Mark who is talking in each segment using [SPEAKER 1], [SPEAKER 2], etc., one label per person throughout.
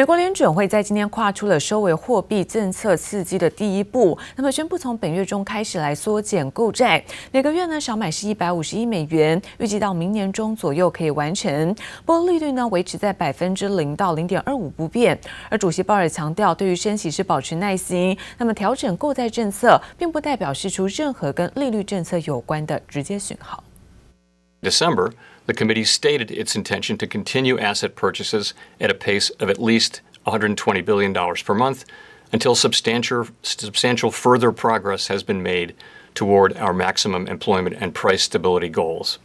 [SPEAKER 1] 美国联准会在今天跨出了收尾货币政策刺激的第一步，那么宣布从本月中开始来缩减购债，每个月呢少买是一百五十亿美元，预计到明年中左右可以完成。不过利率呢维持在百分之零到零点二五不变。而主席鲍尔强调，对于升息是保持耐心，那么调整购债政策并不代表释出任何跟利率政策有关的直接讯号。
[SPEAKER 2] December. The committee stated its intention to continue asset purchases at a pace of at least $120 billion per month until substantial, substantial further progress has been made toward our maximum employment and price stability goals.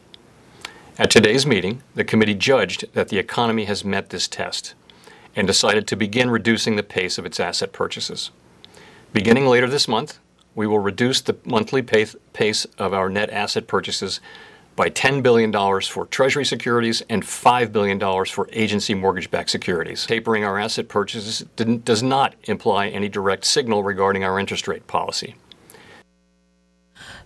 [SPEAKER 2] At today's meeting, the committee judged that the economy has met this test and decided to begin reducing the pace of its asset purchases. Beginning later this month, we will reduce the monthly pace of our net asset purchases by $10 billion for Treasury securities and $5 billion for agency mortgage backed securities. Tapering our asset purchases does not imply any direct signal regarding our interest rate policy.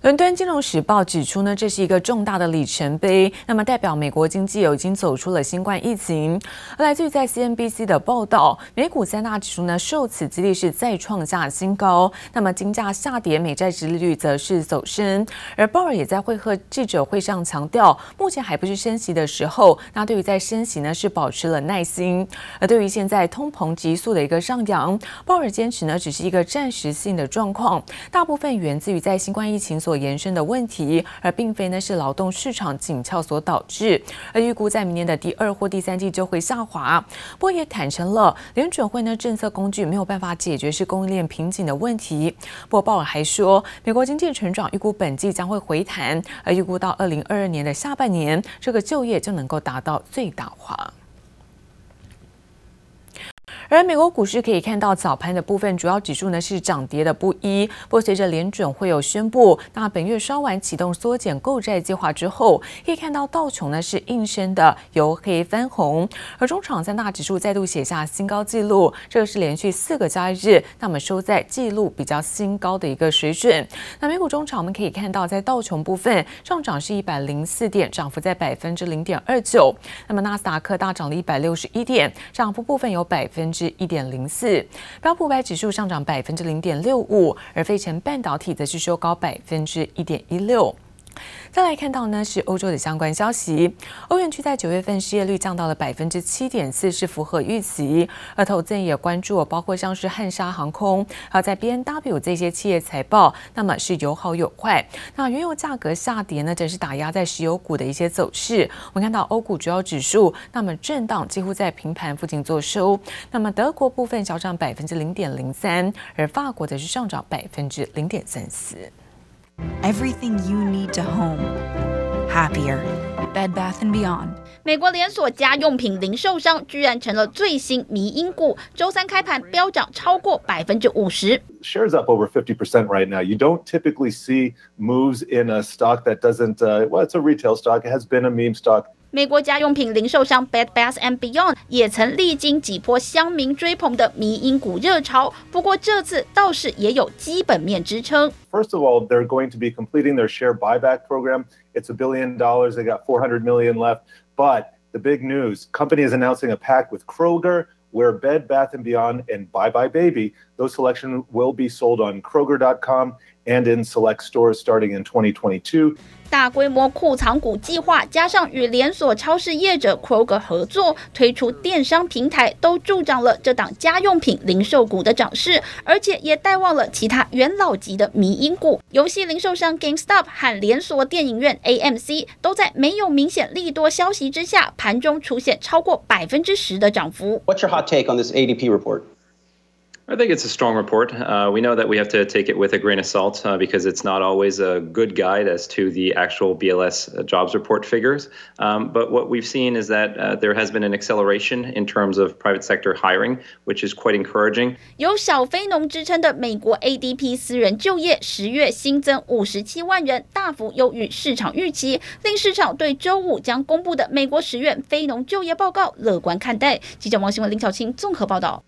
[SPEAKER 1] 伦敦金融时报指出呢，这是一个重大的里程碑，那么代表美国经济有已经走出了新冠疫情。而来自于在 CNBC 的报道，美股三大指数呢受此激励是再创下新高，那么金价下跌，美债殖利率则是走升。而鲍尔也在会和记者会上强调，目前还不是升息的时候，那对于在升息呢是保持了耐心。而对于现在通膨急速的一个上扬，鲍尔坚持呢只是一个暂时性的状况，大部分源自于在新冠疫情所所延伸的问题，而并非呢是劳动市场紧俏所导致。而预估在明年的第二或第三季就会下滑。不过也坦承了，联准会呢政策工具没有办法解决是供应链瓶颈的问题。不过鲍尔还说，美国经济成长预估本季将会回弹，而预估到二零二二年的下半年，这个就业就能够达到最大化。而美国股市可以看到，早盘的部分主要指数呢是涨跌的不一。不过随着联准会有宣布，那本月稍晚启动缩减购债计划之后，可以看到道琼呢是应声的由黑翻红，而中场三大指数再度写下新高纪录，这个是连续四个交易日，那么收在纪录比较新高的一个水准。那美股中场我们可以看到，在道琼部分上涨是一百零四点，涨幅在百分之零点二九。那么纳斯达克大涨了一百六十一点，涨幅部分有百分之。是一点零四，标普五百指数上涨百分之零点六五，而费城半导体则是收高百分之一点一六。再来看到呢是欧洲的相关消息，欧元区在九月份失业率降到了百分之七点四，是符合预期。而投资人也关注，包括像是汉莎航空，还有在 BMW 这些企业财报，那么是有好有坏。那原油价格下跌呢，则是打压在石油股的一些走势。我们看到欧股主要指数，那么震荡几乎在平盘附近做收。那么德国部分小涨百分之零点零三，而法国则是上涨百分之零点三四。
[SPEAKER 3] Everything you need to home happier. Bed Bath and Beyond.
[SPEAKER 4] 美国连锁家用品零售商居然成了最新迷因股，周三开盘飙涨超过百分之五十。
[SPEAKER 5] Shares up over 50% right now. You don't typically see moves in a stock that doesn't, uh, well, it's a retail stock. It has been a meme stock.
[SPEAKER 4] 美国家用品零售商 Bed Bath and Beyond 也曾历经几波乡民追捧的迷因股热潮，不过这次倒是也有基本面支撑。
[SPEAKER 5] First of all, they're going to be completing their share buyback program. It's a billion dollars. They got 400 million left. But the big news, company is announcing a pact with Kroger, where Bed Bath and Beyond and Bye Bye Baby, those selections will be sold on Kroger.com and in select stores starting in 2022。
[SPEAKER 4] 大规模库藏股计划，加上与连锁超市业者 Kroger 合作推出电商平台，都助长了这档家用品零售股的涨势，而且也带旺了其他元老级的迷因股。游戏零售商 GameStop 和连锁电影院 AMC 都在没有明显利多消息之下，盘中出现超过百分之十的涨幅。
[SPEAKER 6] What's your hot take on this ADP report?
[SPEAKER 7] I think it's a strong report. Uh, we know that we have to take it with a grain of salt uh, because it's not always a good guide as to the actual BLS jobs report figures. Um, but what we've seen is that uh, there has been an acceleration in terms of private sector hiring, which is quite encouraging.
[SPEAKER 4] 有小非农之称的美国 ADP 私人就业十月新增五十七万人，大幅优于市场预期，令市场对周五将公布的美国十月非农就业报告乐观看待。记者王新文、林巧清综合报道。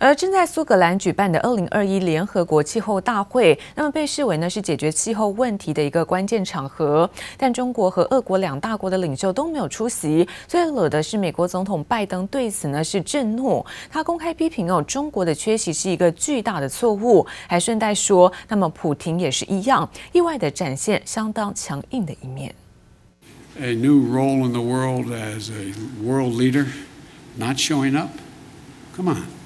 [SPEAKER 1] 而正在苏格兰举办的二零二一联合国气候大会，那么被视为呢是解决气候问题的一个关键场合。但中国和俄国两大国的领袖都没有出席，最惹的是美国总统拜登对此呢是震怒，他公开批评哦中国的缺席是一个巨大的错误，还顺带说，那么普亭也是一样，意外的展现相当强硬的一面。
[SPEAKER 8] A new role in the world as a world leader, not showing up. Come on.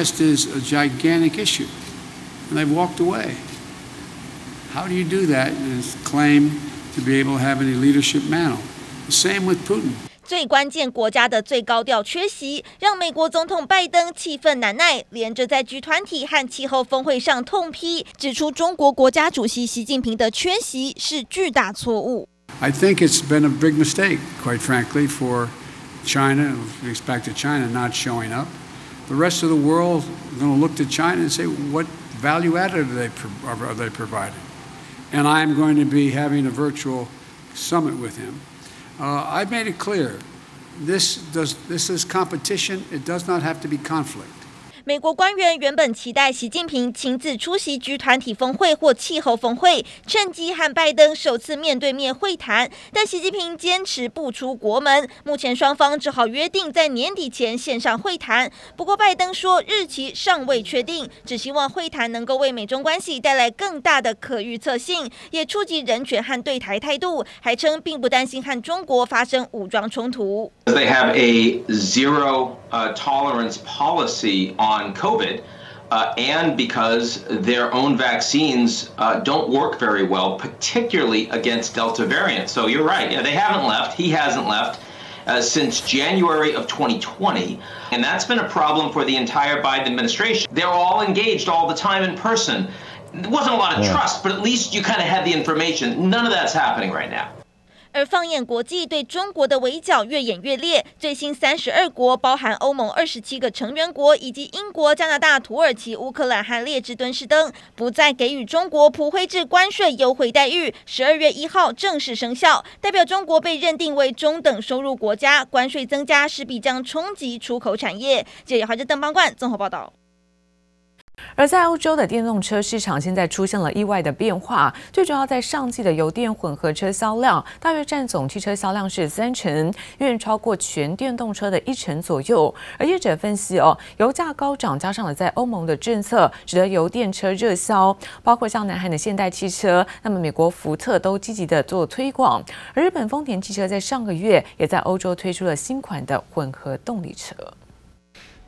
[SPEAKER 8] This is a gigantic issue, and they've walked away. How do you do that and claim to be able to have any leadership mantle? The same with Putin.
[SPEAKER 9] 最关键国家的最高调缺席，让美国总统拜登气愤难耐，连着在 G 团体和气候峰会上痛批，指出中国国家主席习近平的缺席是巨大错误。
[SPEAKER 8] I think it's been a big mistake, quite frankly, for China, with respect to China not showing up. the rest of the world is going to look to China and say, what value added are they, are they providing? And I'm going to be having a virtual summit with him. Uh, I've made it clear this, does, this is competition, it does not have to be conflict.
[SPEAKER 9] 美国官员原本期待习近平亲自出席 G 团体峰会或气候峰会，趁机和拜登首次面对面会谈，但习近平坚持不出国门。目前双方只好约定在年底前线上会谈。不过拜登说日期尚未确定，只希望会谈能够为美中关系带来更大的可预测性，也触及人权和对台态度，还称并不担心和中国发生武装冲突。
[SPEAKER 10] They have a zero tolerance policy on COVID, uh, and because their own vaccines uh, don't work very well, particularly against Delta variant. So you're right. Yeah, they haven't left. He hasn't left. Uh, since January of 2020, and that's been a problem for the entire Biden administration. They're all engaged all the time in person. There wasn't a lot of trust, but at least you kind of had the information. None of that's happening right now.
[SPEAKER 9] 而放眼国际，对中国的围剿越演越烈。最新三十二国，包含欧盟二十七个成员国，以及英国、加拿大、土耳其、乌克兰和列支敦士登，不再给予中国普惠制关税优惠待遇。十二月一号正式生效，代表中国被认定为中等收入国家，关税增加势必将冲击出口产业。记者华视邓邦冠综合报道。
[SPEAKER 1] 而在欧洲的电动车市场，现在出现了意外的变化。最主要在上季的油电混合车销量，大约占总汽车销量是三成，远超过全电动车的一成左右。而业者分析哦，油价高涨，加上了在欧盟的政策，使得油电车热销，包括像南韩的现代汽车，那么美国福特都积极的做推广。而日本丰田汽车在上个月也在欧洲推出了新款的混合动力车。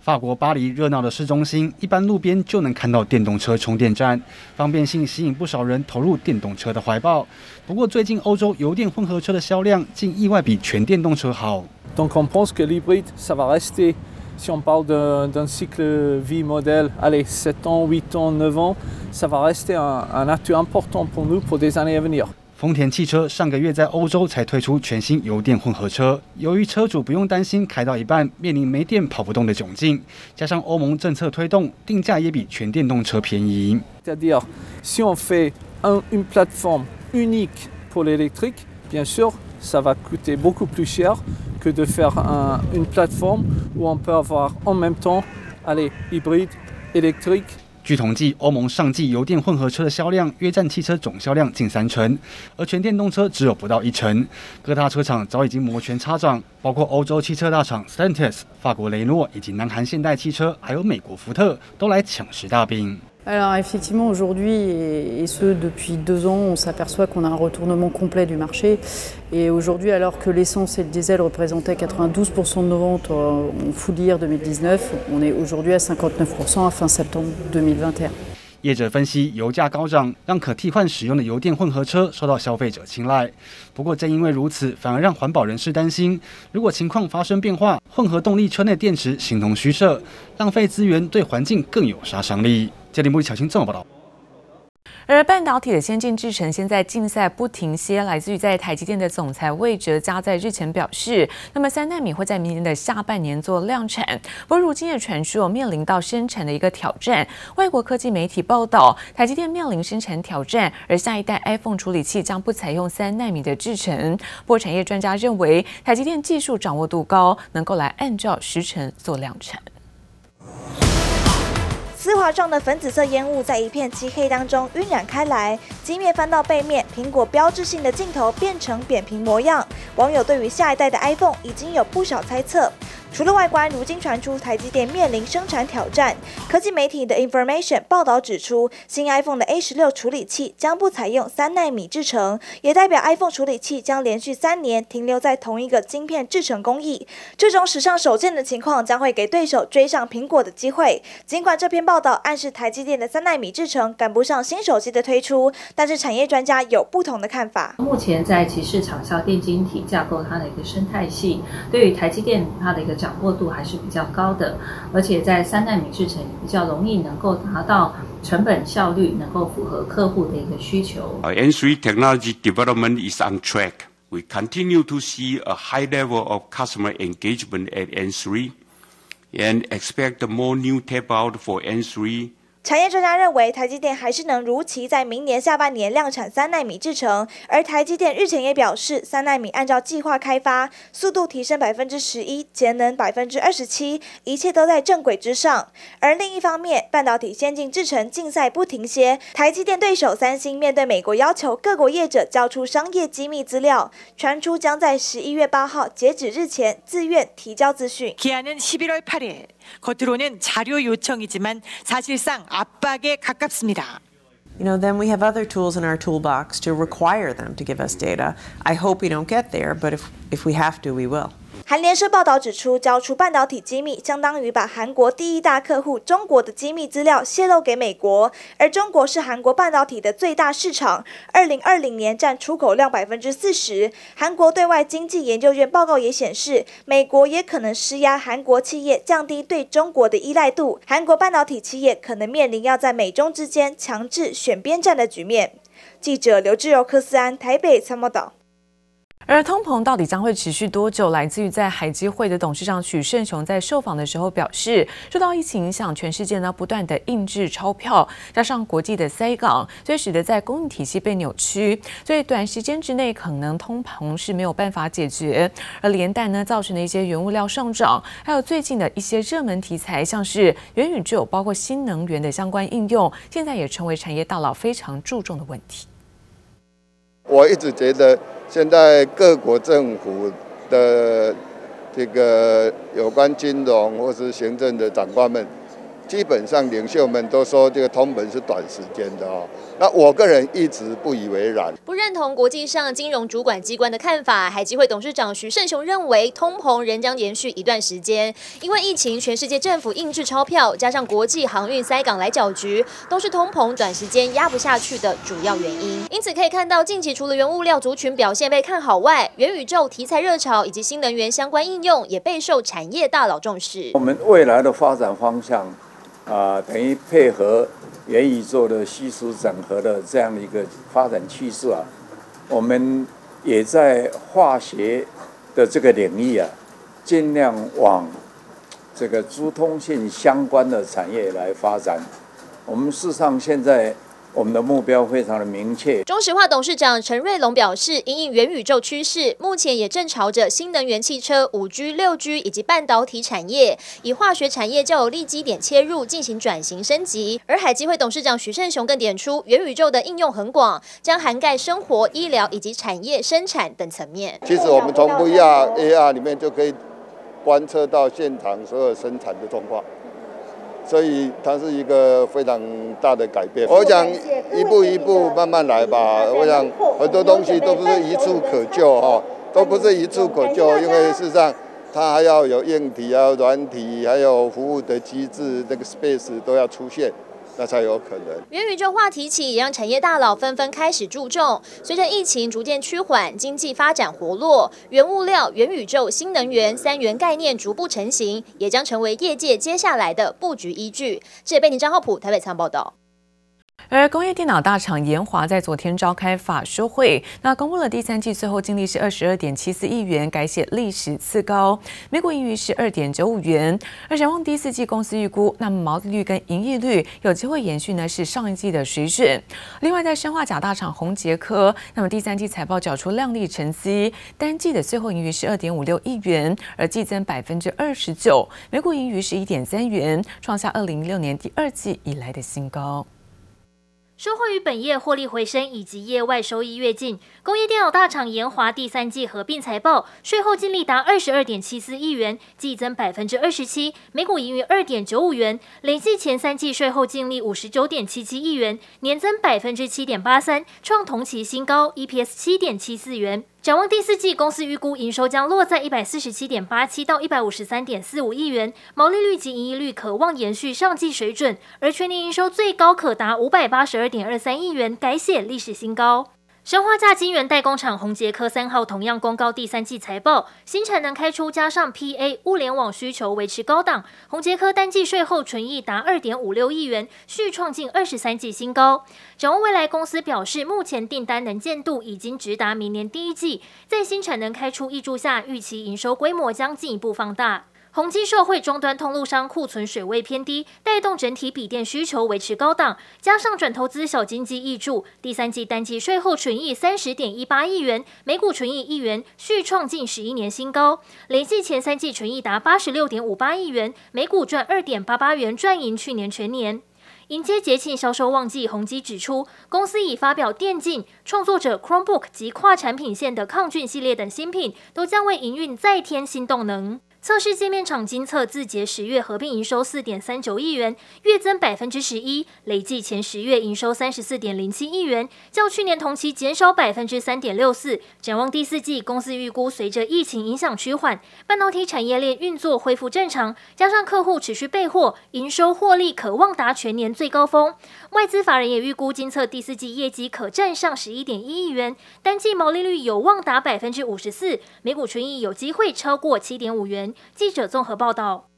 [SPEAKER 11] 法国巴黎热闹的市中心，一般路边就能看到电动车充电站，方便性吸引不少人投入电动车的怀抱。不过，最近欧洲油电混合车的销量竟意外比全电动车好。
[SPEAKER 12] Donc on pense que l'hybride, ça va rester, si on parle d'un cycle vie modèle, allez, sept ans, huit ans, neuf ans, ça va rester un, un atout important pour nous pour des années à venir.
[SPEAKER 11] 丰田汽车上个月在欧洲才推出全新油电混合车，由于车主不用担心开到一半面临没电跑不动的窘境，加上欧盟政策推动，定价也比全电动车便宜。据统计，欧盟上季油电混合车的销量约占汽车总销量近三成，而全电动车只有不到一成。各大车厂早已经摩拳擦掌，包括欧洲汽车大厂 s t a n t i s、法国雷诺以及南韩现代汽车，还有美国福特，都来抢食大饼。
[SPEAKER 13] Alors effectivement, aujourd'hui, et ce depuis deux ans, on s'aperçoit qu'on a un retournement complet du marché. Et aujourd'hui, alors que l'essence et le diesel représentaient 92% de nos ventes en full year 2019, on est aujourd'hui à 59% à fin septembre 2021。
[SPEAKER 11] 业者分析，油价高涨让可替换使用的油电混合车受到消费者青睐。不过，正因为如此，反而让环保人士担心，如果情况发生变化，混合动力车内电池形同虚设，浪费资源，对环境更有杀伤力。嘉玲、木力、巧清综合报道。
[SPEAKER 1] 而半导体的先进制程现在竞赛不停歇，来自于在台积电的总裁魏哲嘉在日前表示，那么三奈米会在明年的下半年做量产。不过如今也传出面临到生产的一个挑战。外国科技媒体报道，台积电面临生产挑战，而下一代 iPhone 处理器将不采用三奈米的制程。不过产业专家认为，台积电技术掌握度高，能够来按照时程做量产。
[SPEAKER 14] 丝滑状的粉紫色烟雾在一片漆黑当中晕染开来。机面翻到背面，苹果标志性的镜头变成扁平模样。网友对于下一代的 iPhone 已经有不少猜测。除了外观，如今传出台积电面临生产挑战。科技媒体的 Information 报道指出，新 iPhone 的 A 十六处理器将不采用三纳米制程，也代表 iPhone 处理器将连续三年停留在同一个晶片制程工艺。这种史上首见的情况将会给对手追上苹果的机会。尽管这篇报道暗示台积电的三纳米制程赶不上新手机的推出，但是产业专家有不同的看法。
[SPEAKER 15] 目前在其市场上，电晶体架构它的一个生态系，对于台积电它的一个。掌握度还是比较高的，而且在三代米制程也比较容易能够达到成本效率，能够符合客户的一个需求。
[SPEAKER 16] N3 technology development is on track. We continue to see a high level of customer engagement at N3 and expect more new tape out for N3.
[SPEAKER 14] 产业专家认为，台积电还是能如期在明年下半年量产三纳米制程。而台积电日前也表示，三纳米按照计划开发，速度提升百分之十一，节能百分之二十七，一切都在正轨之上。而另一方面，半导体先进制程竞赛不停歇，台积电对手三星面对美国要求各国业者交出商业机密资料，传出将在十一月八号截止日前自愿提交资讯。 겉으로는 자료 요청이지만 사실상 압박에 가깝습니다.
[SPEAKER 17] You know, then we have other tools in our toolbox to require them to give us data. I hope we don't get there, but if, if we have to, we will.
[SPEAKER 14] 韩联社报道指出，交出半导体机密，相当于把韩国第一大客户中国的机密资料泄露给美国。而中国是韩国半导体的最大市场，二零二零年占出口量百分之四十。韩国对外经济研究院报告也显示，美国也可能施压韩国企业降低对中国的依赖度，韩国半导体企业可能面临要在美中之间强制选边站的局面。记者刘志柔、柯思安台北参谋导。
[SPEAKER 1] 而通膨到底将会持续多久？来自于在海基会的董事长许胜雄在受访的时候表示，受到疫情影响，全世界呢不断的印制钞票，加上国际的塞港，所以使得在供应体系被扭曲，所以短时间之内可能通膨是没有办法解决。而连带呢造成的一些原物料上涨，还有最近的一些热门题材，像是元宇宙，包括新能源的相关应用，现在也成为产业大佬非常注重的问题。
[SPEAKER 18] 我一直觉得。现在各国政府的这个有关金融或是行政的长官们，基本上领袖们都说这个通膨是短时间的哦。那我个人一直不以为然，
[SPEAKER 19] 不认同国际上金融主管机关的看法。海基会董事长徐胜雄认为，通膨仍将延续一段时间，因为疫情，全世界政府印制钞票，加上国际航运塞港来搅局，都是通膨短时间压不下去的主要原因。因此可以看到，近期除了原物料族群表现被看好外，元宇宙题材热潮以及新能源相关应用也备受产业大佬重视。
[SPEAKER 20] 我们未来的发展方向。啊、等于配合元宇宙的虚实整合的这样的一个发展趋势啊，我们也在化学的这个领域啊，尽量往这个珠通性相关的产业来发展。我们事实上现在。我们的目标非常的明确。
[SPEAKER 19] 中石化董事长陈瑞龙表示，因应元宇宙趋势，目前也正朝着新能源汽车、五 G、六 G 以及半导体产业，以化学产业较有利基点切入，进行转型升级。而海基会董事长许胜雄更点出，元宇宙的应用很广，将涵盖生活、医疗以及产业生产等层面。
[SPEAKER 18] 其实我们从 VR、AR 里面就可以观测到现场所有生产的状况。所以它是一个非常大的改变。我想一步一步慢慢来吧。我想很多东西都不是一蹴可就哈，都不是一蹴可就，因为事实上它还要有硬体啊、软体，还有服务的机制，那个 space 都要出现。那才有可能。
[SPEAKER 19] 元宇宙话题起，也让产业大佬纷纷开始注重。随着疫情逐渐趋缓，经济发展活络，原物料、元宇宙、新能源三元概念逐步成型，也将成为业界接下来的布局依据。这也被你张浩普台北仓报道。
[SPEAKER 1] 而工业电脑大厂研华在昨天召开法说会，那公布了第三季最后净利是二十二点七四亿元，改写历史次高，每股盈余是二点九五元。而展望第四季，公司预估那么毛利率跟营业率有机会延续呢是上一季的水准。另外，在生化镓大厂宏杰科，那么第三季财报缴出亮丽成绩，单季的最后盈余是二点五六亿元，而季增百分之二十九，每股盈余是一点三元，创下二零一六年第二季以来的新高。
[SPEAKER 21] 收获于本业获利回升以及业外收益跃进，工业电脑大厂研华第三季合并财报，税后净利达二十二点七四亿元，季增百分之二十七，每股盈余二点九五元，累计前三季税后净利五十九点七七亿元，年增百分之七点八三，创同期新高，EPS 七点七四元。展望第四季，公司预估营收将落在一百四十七点八七到一百五十三点四五亿元，毛利率及盈利率可望延续上季水准，而全年营收最高可达五百八十二点二三亿元，改写历史新高。砷化价晶圆代工厂宏捷科三号同样公告第三季财报，新产能开出加上 PA 物联网需求维持高档，宏捷科单季税后纯益达二点五六亿元，续创近二十三季新高。展望未来，公司表示目前订单能见度已经直达明年第一季，在新产能开出挹注下，预期营收规模将进一步放大。宏基受惠终端通路商库存水位偏低，带动整体笔电需求维持高档，加上转投资小金鸡挹注，第三季单季税后纯益三十点一八亿元，每股纯益一元，续创近十一年新高。累计前三季纯益达八十六点五八亿元，每股赚二点八八元，赚赢去年全年。迎接节庆销售旺季，宏基指出，公司已发表电竞、创作者 Chromebook 及跨产品线的抗菌系列等新品，都将为营运再添新动能。测试界面厂金测字节十月合并营收四点三九亿元，月增百分之十一，累计前十月营收三十四点零七亿元，较去年同期减少百分之三点六四。展望第四季，公司预估随着疫情影响趋缓，半导体产业链运作恢复正常，加上客户持续备货，营收获利可望达全年最高峰。外资法人也预估金测第四季业绩可站上十一点一亿元，单季毛利率有望达百分之五十四，每股纯益有机会超过七点五元。记者综合报道。